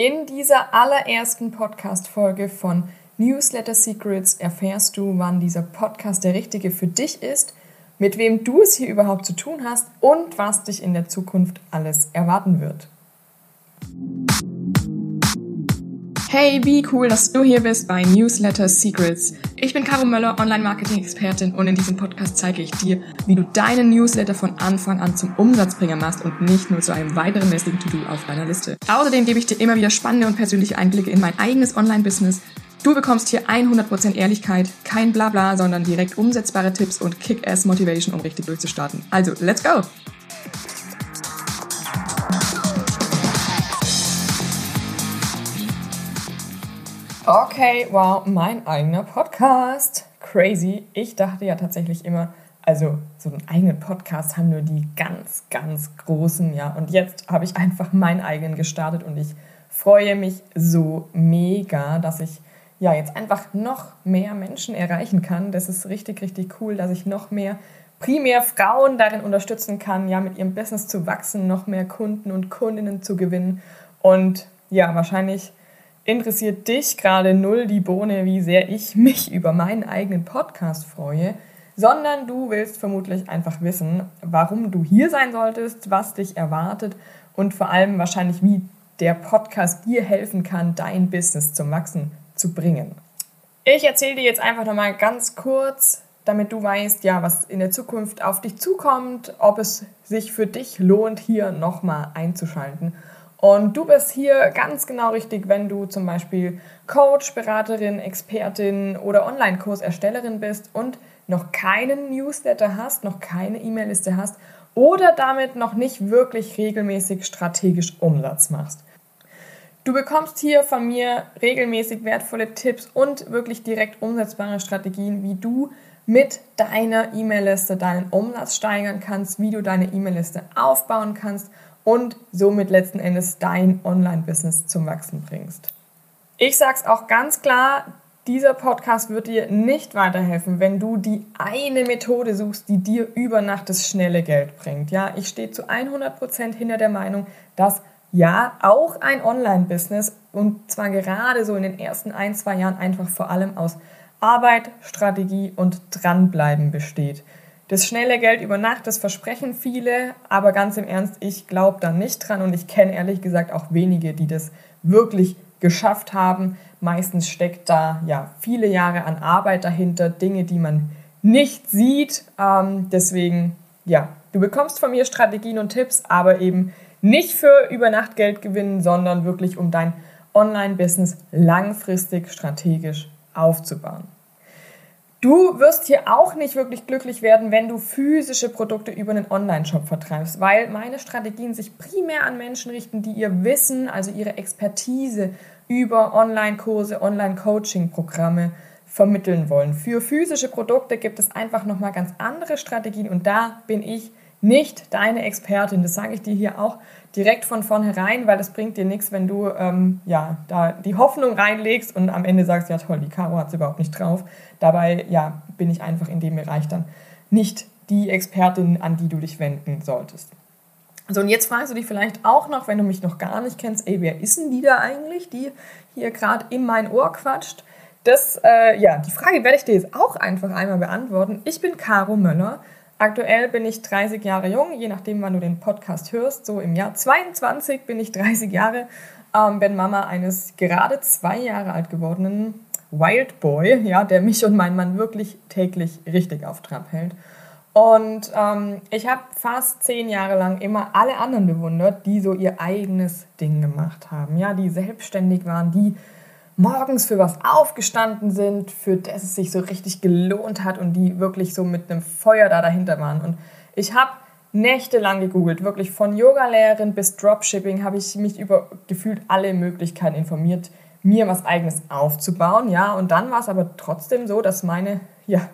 In dieser allerersten Podcast-Folge von Newsletter Secrets erfährst du, wann dieser Podcast der richtige für dich ist, mit wem du es hier überhaupt zu tun hast und was dich in der Zukunft alles erwarten wird. Hey, wie cool, dass du hier bist bei Newsletter Secrets. Ich bin Caro Möller, Online-Marketing-Expertin und in diesem Podcast zeige ich dir, wie du deinen Newsletter von Anfang an zum Umsatzbringer machst und nicht nur zu einem weiteren lästigen To-Do auf deiner Liste. Außerdem gebe ich dir immer wieder spannende und persönliche Einblicke in mein eigenes Online-Business. Du bekommst hier 100% Ehrlichkeit, kein Blabla, sondern direkt umsetzbare Tipps und Kick-Ass-Motivation, um richtig durchzustarten. Also, let's go! Okay, wow, mein eigener Podcast. Crazy. Ich dachte ja tatsächlich immer, also so einen eigenen Podcast haben nur die ganz, ganz großen, ja. Und jetzt habe ich einfach meinen eigenen gestartet und ich freue mich so mega, dass ich ja jetzt einfach noch mehr Menschen erreichen kann. Das ist richtig, richtig cool, dass ich noch mehr primär Frauen darin unterstützen kann, ja, mit ihrem Business zu wachsen, noch mehr Kunden und Kundinnen zu gewinnen. Und ja, wahrscheinlich interessiert dich gerade null die Bohne, wie sehr ich mich über meinen eigenen Podcast freue, sondern du willst vermutlich einfach wissen, warum du hier sein solltest, was dich erwartet und vor allem wahrscheinlich, wie der Podcast dir helfen kann, dein Business zum Wachsen zu bringen. Ich erzähle dir jetzt einfach nochmal ganz kurz, damit du weißt, ja, was in der Zukunft auf dich zukommt, ob es sich für dich lohnt, hier nochmal einzuschalten. Und du bist hier ganz genau richtig, wenn du zum Beispiel Coach, Beraterin, Expertin oder Online-Kurserstellerin bist und noch keinen Newsletter hast, noch keine E-Mail-Liste hast oder damit noch nicht wirklich regelmäßig strategisch Umsatz machst. Du bekommst hier von mir regelmäßig wertvolle Tipps und wirklich direkt umsetzbare Strategien, wie du mit deiner E-Mail-Liste deinen Umsatz steigern kannst, wie du deine E-Mail-Liste aufbauen kannst und somit letzten Endes dein Online-Business zum Wachsen bringst. Ich sage es auch ganz klar, dieser Podcast wird dir nicht weiterhelfen, wenn du die eine Methode suchst, die dir über Nacht das schnelle Geld bringt. Ja, ich stehe zu 100% hinter der Meinung, dass ja, auch ein Online-Business und zwar gerade so in den ersten ein, zwei Jahren einfach vor allem aus Arbeit, Strategie und Dranbleiben besteht. Das schnelle Geld über Nacht, das versprechen viele, aber ganz im Ernst, ich glaube da nicht dran und ich kenne ehrlich gesagt auch wenige, die das wirklich geschafft haben. Meistens steckt da ja viele Jahre an Arbeit dahinter, Dinge, die man nicht sieht. Ähm, deswegen, ja, du bekommst von mir Strategien und Tipps, aber eben nicht für über Nacht Geld gewinnen, sondern wirklich um dein Online-Business langfristig strategisch aufzubauen. Du wirst hier auch nicht wirklich glücklich werden, wenn du physische Produkte über einen Online-Shop vertreibst, weil meine Strategien sich primär an Menschen richten, die ihr Wissen, also ihre Expertise über Online-Kurse, Online-Coaching-Programme vermitteln wollen. Für physische Produkte gibt es einfach nochmal ganz andere Strategien und da bin ich nicht deine Expertin. Das sage ich dir hier auch direkt von vornherein, weil das bringt dir nichts, wenn du ähm, ja, da die Hoffnung reinlegst und am Ende sagst, ja toll, die Caro hat es überhaupt nicht drauf. Dabei ja, bin ich einfach in dem Bereich dann nicht die Expertin, an die du dich wenden solltest. So, und jetzt fragst du dich vielleicht auch noch, wenn du mich noch gar nicht kennst, ey, wer ist denn die da eigentlich, die hier gerade in mein Ohr quatscht? Das, äh, ja, die Frage werde ich dir jetzt auch einfach einmal beantworten. Ich bin Caro Möller Aktuell bin ich 30 Jahre jung, je nachdem, wann du den Podcast hörst. So im Jahr 22 bin ich 30 Jahre, ähm, bin Mama eines gerade zwei Jahre alt gewordenen Wild Boy, ja, der mich und meinen Mann wirklich täglich richtig auf Trab hält. Und ähm, ich habe fast zehn Jahre lang immer alle anderen bewundert, die so ihr eigenes Ding gemacht haben, ja, die selbstständig waren, die morgens für was aufgestanden sind, für das es sich so richtig gelohnt hat und die wirklich so mit einem Feuer da dahinter waren. Und ich habe nächtelang gegoogelt, wirklich von Yogalehrerin bis Dropshipping habe ich mich über gefühlt alle Möglichkeiten informiert, mir was eigenes aufzubauen, ja, und dann war es aber trotzdem so, dass meine ja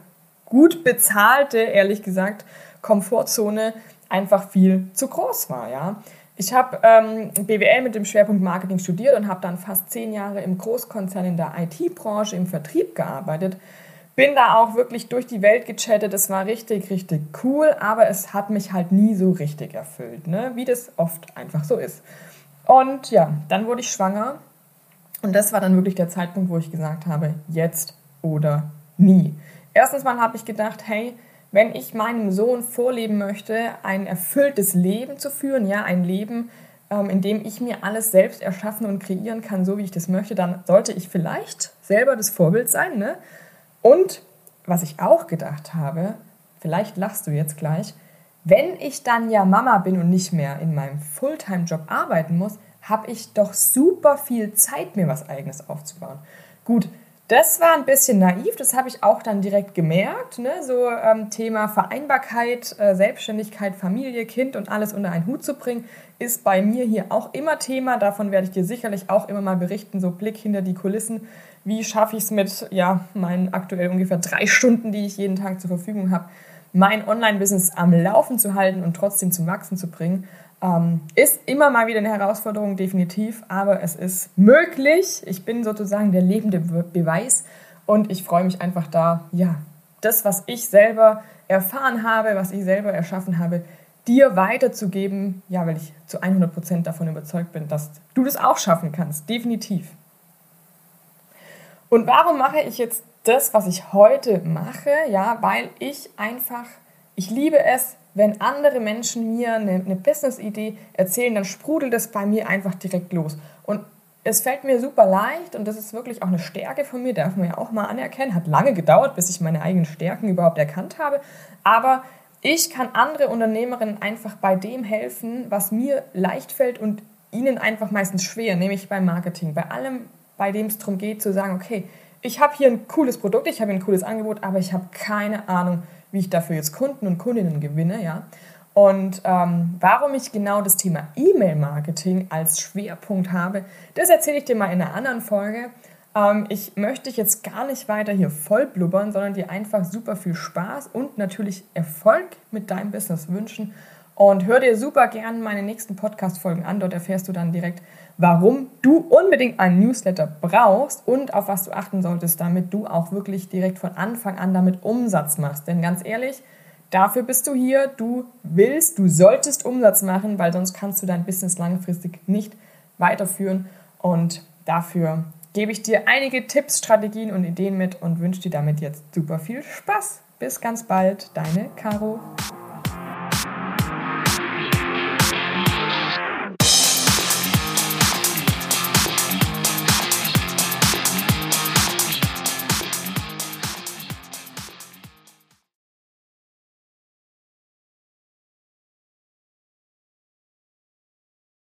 gut bezahlte, ehrlich gesagt, Komfortzone einfach viel zu groß war, ja. Ich habe ähm, BWL mit dem Schwerpunkt Marketing studiert und habe dann fast zehn Jahre im Großkonzern in der IT-Branche im Vertrieb gearbeitet. Bin da auch wirklich durch die Welt gechattet. Es war richtig, richtig cool, aber es hat mich halt nie so richtig erfüllt, ne? wie das oft einfach so ist. Und ja, dann wurde ich schwanger. Und das war dann wirklich der Zeitpunkt, wo ich gesagt habe, jetzt oder nie. Erstens mal habe ich gedacht, hey, wenn ich meinem Sohn vorleben möchte, ein erfülltes Leben zu führen, ja, ein Leben, ähm, in dem ich mir alles selbst erschaffen und kreieren kann, so wie ich das möchte, dann sollte ich vielleicht selber das Vorbild sein. Ne? Und was ich auch gedacht habe, vielleicht lachst du jetzt gleich, wenn ich dann ja Mama bin und nicht mehr in meinem Fulltime-Job arbeiten muss, habe ich doch super viel Zeit, mir was eigenes aufzubauen. Gut, das war ein bisschen naiv, das habe ich auch dann direkt gemerkt. Ne? So ähm, Thema Vereinbarkeit, äh, Selbstständigkeit, Familie, Kind und alles unter einen Hut zu bringen, ist bei mir hier auch immer Thema. Davon werde ich dir sicherlich auch immer mal berichten, so Blick hinter die Kulissen. Wie schaffe ich es mit ja, meinen aktuell ungefähr drei Stunden, die ich jeden Tag zur Verfügung habe, mein Online-Business am Laufen zu halten und trotzdem zum Wachsen zu bringen. Ähm, ist immer mal wieder eine Herausforderung, definitiv, aber es ist möglich. Ich bin sozusagen der lebende Beweis und ich freue mich einfach da, ja, das, was ich selber erfahren habe, was ich selber erschaffen habe, dir weiterzugeben, ja, weil ich zu 100% davon überzeugt bin, dass du das auch schaffen kannst, definitiv. Und warum mache ich jetzt das, was ich heute mache? Ja, weil ich einfach, ich liebe es, wenn andere Menschen mir eine, eine Business-Idee erzählen, dann sprudelt es bei mir einfach direkt los. Und es fällt mir super leicht und das ist wirklich auch eine Stärke von mir, darf man ja auch mal anerkennen. Hat lange gedauert, bis ich meine eigenen Stärken überhaupt erkannt habe. Aber ich kann andere Unternehmerinnen einfach bei dem helfen, was mir leicht fällt und ihnen einfach meistens schwer, nämlich beim Marketing. Bei allem, bei dem es darum geht, zu sagen, okay, ich habe hier ein cooles Produkt, ich habe ein cooles Angebot, aber ich habe keine Ahnung, wie ich dafür jetzt Kunden und Kundinnen gewinne, ja. Und ähm, warum ich genau das Thema E-Mail-Marketing als Schwerpunkt habe, das erzähle ich dir mal in einer anderen Folge. Ähm, ich möchte dich jetzt gar nicht weiter hier voll blubbern, sondern dir einfach super viel Spaß und natürlich Erfolg mit deinem Business wünschen. Und hör dir super gern meine nächsten Podcast-Folgen an. Dort erfährst du dann direkt, warum du unbedingt einen Newsletter brauchst und auf was du achten solltest, damit du auch wirklich direkt von Anfang an damit Umsatz machst. Denn ganz ehrlich, dafür bist du hier. Du willst, du solltest Umsatz machen, weil sonst kannst du dein Business langfristig nicht weiterführen. Und dafür gebe ich dir einige Tipps, Strategien und Ideen mit und wünsche dir damit jetzt super viel Spaß. Bis ganz bald, deine Caro.